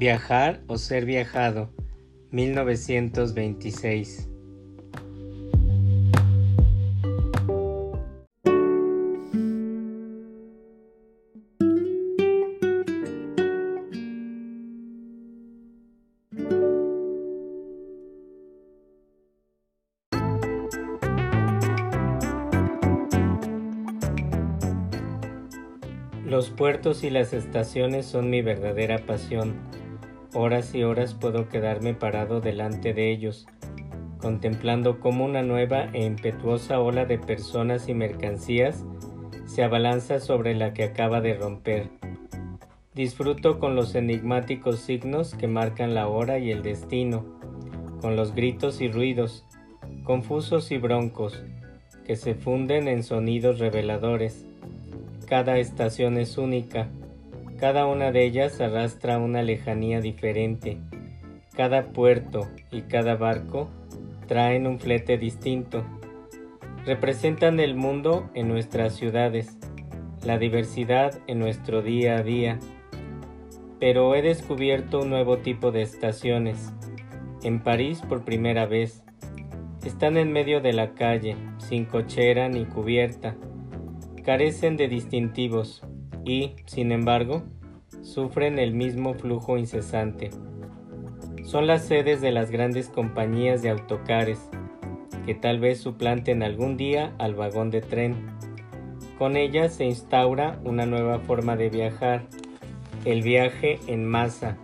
Viajar o ser viajado, 1926. Los puertos y las estaciones son mi verdadera pasión. Horas y horas puedo quedarme parado delante de ellos, contemplando cómo una nueva e impetuosa ola de personas y mercancías se abalanza sobre la que acaba de romper. Disfruto con los enigmáticos signos que marcan la hora y el destino, con los gritos y ruidos, confusos y broncos, que se funden en sonidos reveladores cada estación es única, cada una de ellas arrastra una lejanía diferente. Cada puerto y cada barco traen un flete distinto. Representan el mundo en nuestras ciudades, la diversidad en nuestro día a día. Pero he descubierto un nuevo tipo de estaciones. En París por primera vez. Están en medio de la calle, sin cochera ni cubierta carecen de distintivos y, sin embargo, sufren el mismo flujo incesante. Son las sedes de las grandes compañías de autocares, que tal vez suplanten algún día al vagón de tren. Con ellas se instaura una nueva forma de viajar, el viaje en masa,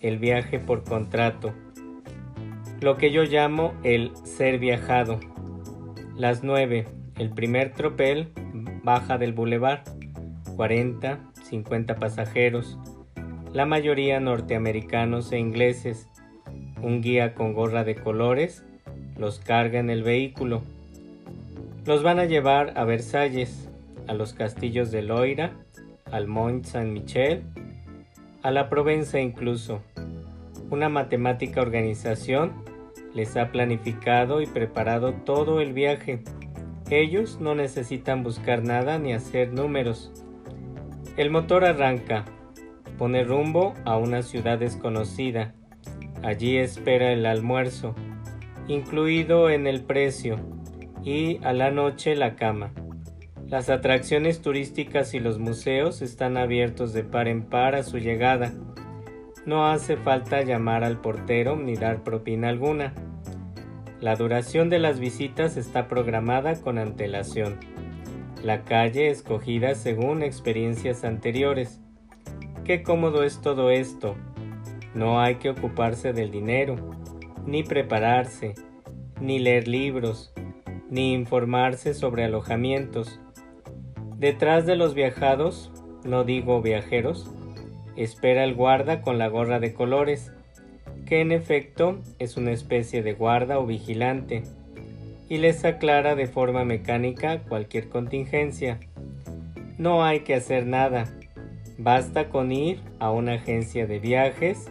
el viaje por contrato, lo que yo llamo el ser viajado. Las nueve, el primer tropel baja del bulevar, 40, 50 pasajeros, la mayoría norteamericanos e ingleses. Un guía con gorra de colores los carga en el vehículo. Los van a llevar a Versalles, a los castillos de Loira, al Mont Saint-Michel, a la Provenza incluso. Una matemática organización les ha planificado y preparado todo el viaje ellos no necesitan buscar nada ni hacer números. El motor arranca, pone rumbo a una ciudad desconocida. Allí espera el almuerzo, incluido en el precio, y a la noche la cama. Las atracciones turísticas y los museos están abiertos de par en par a su llegada. No hace falta llamar al portero ni dar propina alguna. La duración de las visitas está programada con antelación. La calle escogida según experiencias anteriores. Qué cómodo es todo esto. No hay que ocuparse del dinero, ni prepararse, ni leer libros, ni informarse sobre alojamientos. Detrás de los viajados, no digo viajeros, espera el guarda con la gorra de colores que en efecto es una especie de guarda o vigilante, y les aclara de forma mecánica cualquier contingencia. No hay que hacer nada, basta con ir a una agencia de viajes,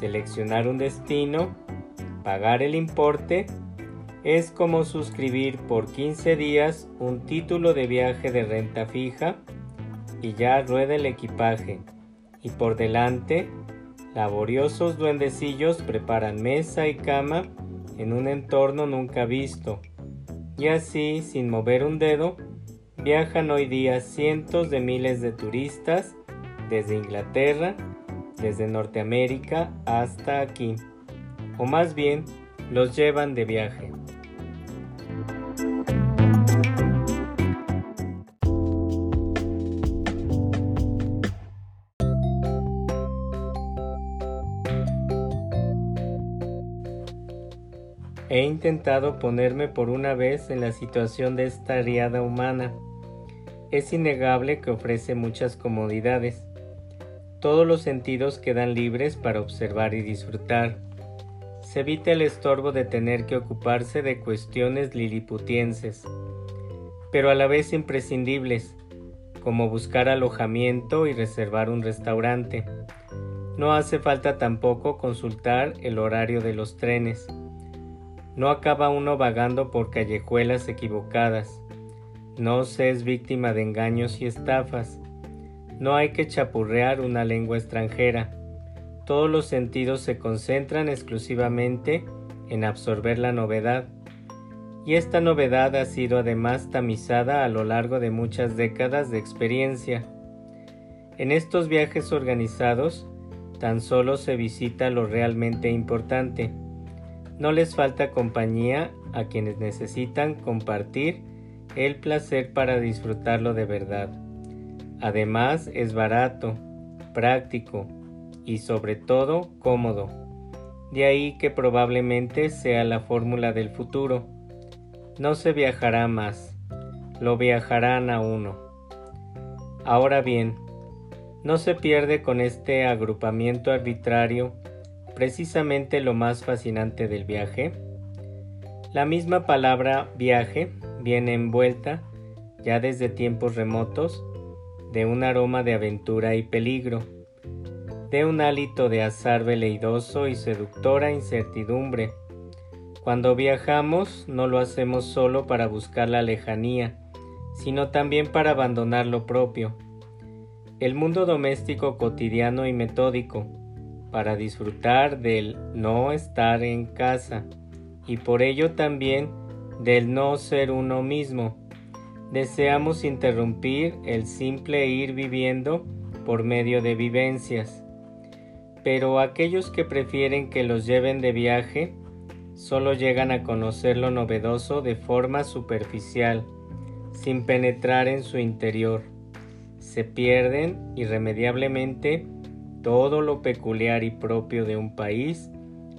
seleccionar un destino, pagar el importe, es como suscribir por 15 días un título de viaje de renta fija y ya rueda el equipaje. Y por delante Laboriosos duendecillos preparan mesa y cama en un entorno nunca visto, y así, sin mover un dedo, viajan hoy día cientos de miles de turistas desde Inglaterra, desde Norteamérica hasta aquí, o más bien los llevan de viaje. He intentado ponerme por una vez en la situación de esta riada humana. Es innegable que ofrece muchas comodidades. Todos los sentidos quedan libres para observar y disfrutar. Se evita el estorbo de tener que ocuparse de cuestiones liliputienses, pero a la vez imprescindibles, como buscar alojamiento y reservar un restaurante. No hace falta tampoco consultar el horario de los trenes no acaba uno vagando por callejuelas equivocadas. No se es víctima de engaños y estafas. No hay que chapurrear una lengua extranjera. todos los sentidos se concentran exclusivamente en absorber la novedad, y esta novedad ha sido además tamizada a lo largo de muchas décadas de experiencia. En estos viajes organizados, tan solo se visita lo realmente importante. No les falta compañía a quienes necesitan compartir el placer para disfrutarlo de verdad. Además es barato, práctico y sobre todo cómodo. De ahí que probablemente sea la fórmula del futuro. No se viajará más, lo viajarán a uno. Ahora bien, no se pierde con este agrupamiento arbitrario precisamente lo más fascinante del viaje. La misma palabra viaje viene envuelta, ya desde tiempos remotos, de un aroma de aventura y peligro, de un hálito de azar veleidoso y seductora incertidumbre. Cuando viajamos no lo hacemos solo para buscar la lejanía, sino también para abandonar lo propio, el mundo doméstico cotidiano y metódico, para disfrutar del no estar en casa y por ello también del no ser uno mismo. Deseamos interrumpir el simple ir viviendo por medio de vivencias. Pero aquellos que prefieren que los lleven de viaje solo llegan a conocer lo novedoso de forma superficial, sin penetrar en su interior. Se pierden irremediablemente todo lo peculiar y propio de un país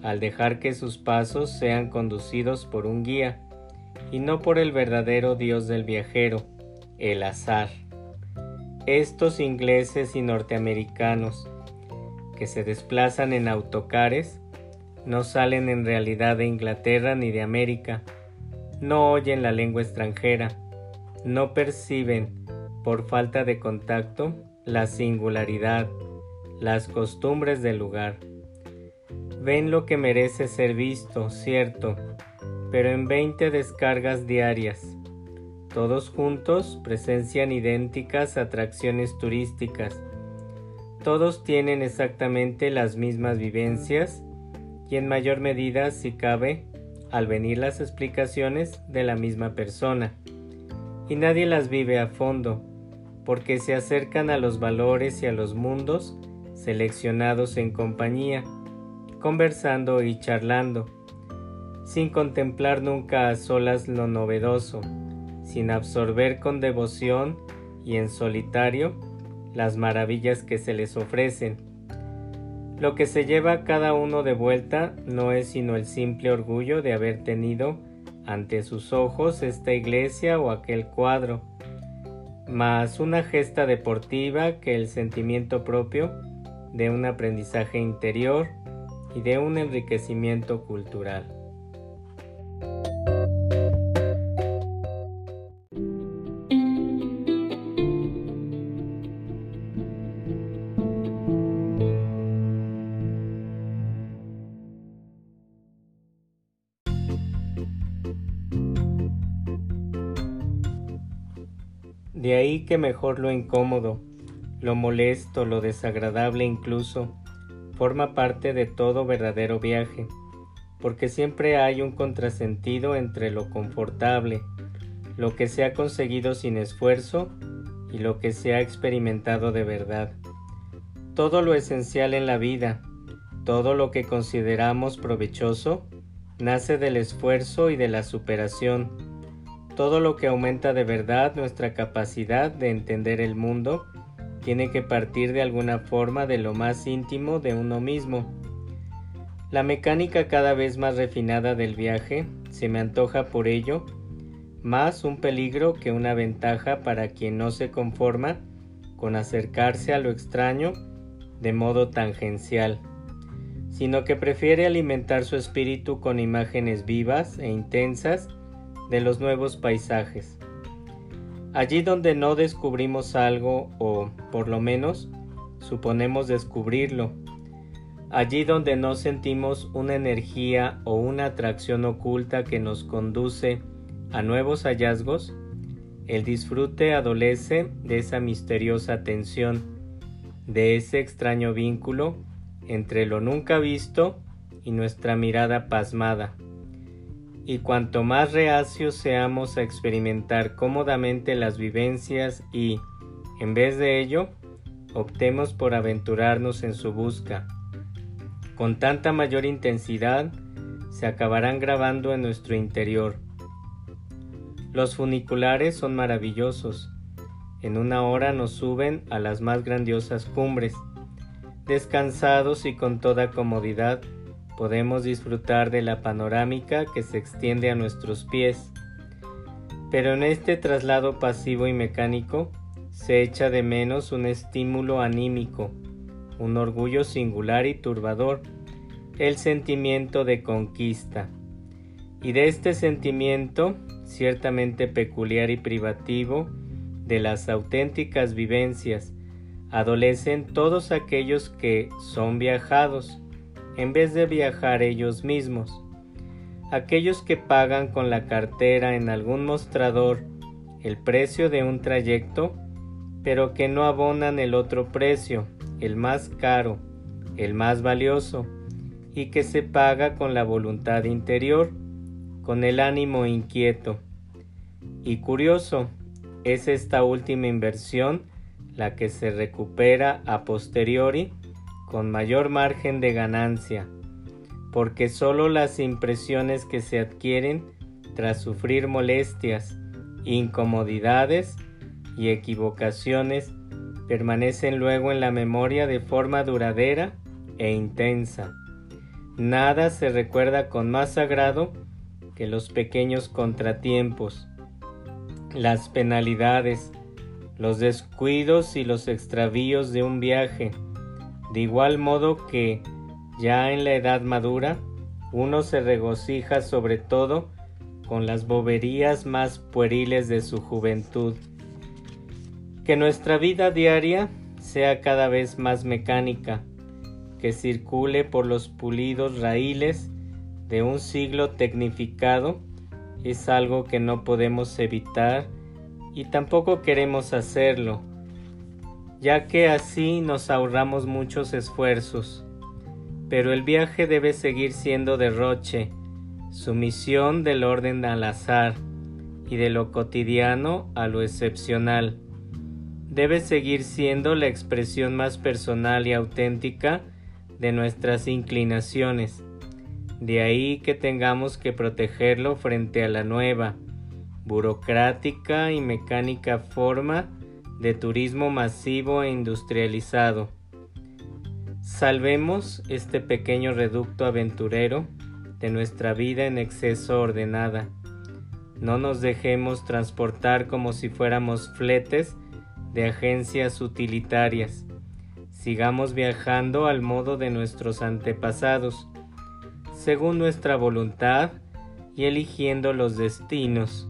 al dejar que sus pasos sean conducidos por un guía y no por el verdadero Dios del viajero, el azar. Estos ingleses y norteamericanos que se desplazan en autocares no salen en realidad de Inglaterra ni de América, no oyen la lengua extranjera, no perciben, por falta de contacto, la singularidad, las costumbres del lugar. Ven lo que merece ser visto, cierto, pero en 20 descargas diarias. Todos juntos presencian idénticas atracciones turísticas. Todos tienen exactamente las mismas vivencias y en mayor medida, si cabe, al venir las explicaciones de la misma persona. Y nadie las vive a fondo, porque se acercan a los valores y a los mundos seleccionados en compañía, conversando y charlando sin contemplar nunca a solas lo novedoso, sin absorber con devoción y en solitario las maravillas que se les ofrecen. Lo que se lleva cada uno de vuelta no es sino el simple orgullo de haber tenido ante sus ojos esta iglesia o aquel cuadro, más una gesta deportiva que el sentimiento propio de un aprendizaje interior y de un enriquecimiento cultural. De ahí que mejor lo incómodo, lo molesto, lo desagradable incluso, forma parte de todo verdadero viaje, porque siempre hay un contrasentido entre lo confortable, lo que se ha conseguido sin esfuerzo y lo que se ha experimentado de verdad. Todo lo esencial en la vida, todo lo que consideramos provechoso, nace del esfuerzo y de la superación todo lo que aumenta de verdad nuestra capacidad de entender el mundo tiene que partir de alguna forma de lo más íntimo de uno mismo. La mecánica cada vez más refinada del viaje se me antoja por ello más un peligro que una ventaja para quien no se conforma con acercarse a lo extraño de modo tangencial, sino que prefiere alimentar su espíritu con imágenes vivas e intensas de los nuevos paisajes. Allí donde no descubrimos algo o, por lo menos, suponemos descubrirlo. Allí donde no sentimos una energía o una atracción oculta que nos conduce a nuevos hallazgos, el disfrute adolece de esa misteriosa tensión, de ese extraño vínculo entre lo nunca visto y nuestra mirada pasmada. Y cuanto más reacios seamos a experimentar cómodamente las vivencias y, en vez de ello, optemos por aventurarnos en su busca, con tanta mayor intensidad se acabarán grabando en nuestro interior. Los funiculares son maravillosos. En una hora nos suben a las más grandiosas cumbres. Descansados y con toda comodidad, podemos disfrutar de la panorámica que se extiende a nuestros pies. Pero en este traslado pasivo y mecánico se echa de menos un estímulo anímico, un orgullo singular y turbador, el sentimiento de conquista. Y de este sentimiento, ciertamente peculiar y privativo, de las auténticas vivencias, adolecen todos aquellos que son viajados, en vez de viajar ellos mismos. Aquellos que pagan con la cartera en algún mostrador el precio de un trayecto, pero que no abonan el otro precio, el más caro, el más valioso, y que se paga con la voluntad interior, con el ánimo inquieto. Y curioso, es esta última inversión la que se recupera a posteriori con mayor margen de ganancia, porque sólo las impresiones que se adquieren tras sufrir molestias, incomodidades y equivocaciones permanecen luego en la memoria de forma duradera e intensa. Nada se recuerda con más sagrado que los pequeños contratiempos, las penalidades, los descuidos y los extravíos de un viaje, de igual modo que, ya en la edad madura, uno se regocija sobre todo con las boberías más pueriles de su juventud. Que nuestra vida diaria sea cada vez más mecánica, que circule por los pulidos raíles de un siglo tecnificado es algo que no podemos evitar y tampoco queremos hacerlo, ya que así nos ahorramos muchos esfuerzos. Pero el viaje debe seguir siendo derroche, sumisión del orden al azar y de lo cotidiano a lo excepcional debe seguir siendo la expresión más personal y auténtica de nuestras inclinaciones. De ahí que tengamos que protegerlo frente a la nueva, burocrática y mecánica forma de turismo masivo e industrializado. Salvemos este pequeño reducto aventurero de nuestra vida en exceso ordenada. No nos dejemos transportar como si fuéramos fletes de agencias utilitarias. Sigamos viajando al modo de nuestros antepasados, según nuestra voluntad y eligiendo los destinos.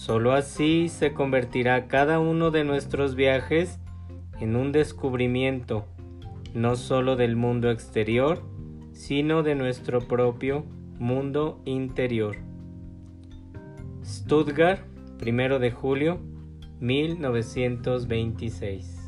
Solo así se convertirá cada uno de nuestros viajes en un descubrimiento, no solo del mundo exterior, sino de nuestro propio mundo interior. Stuttgart, primero de julio 1926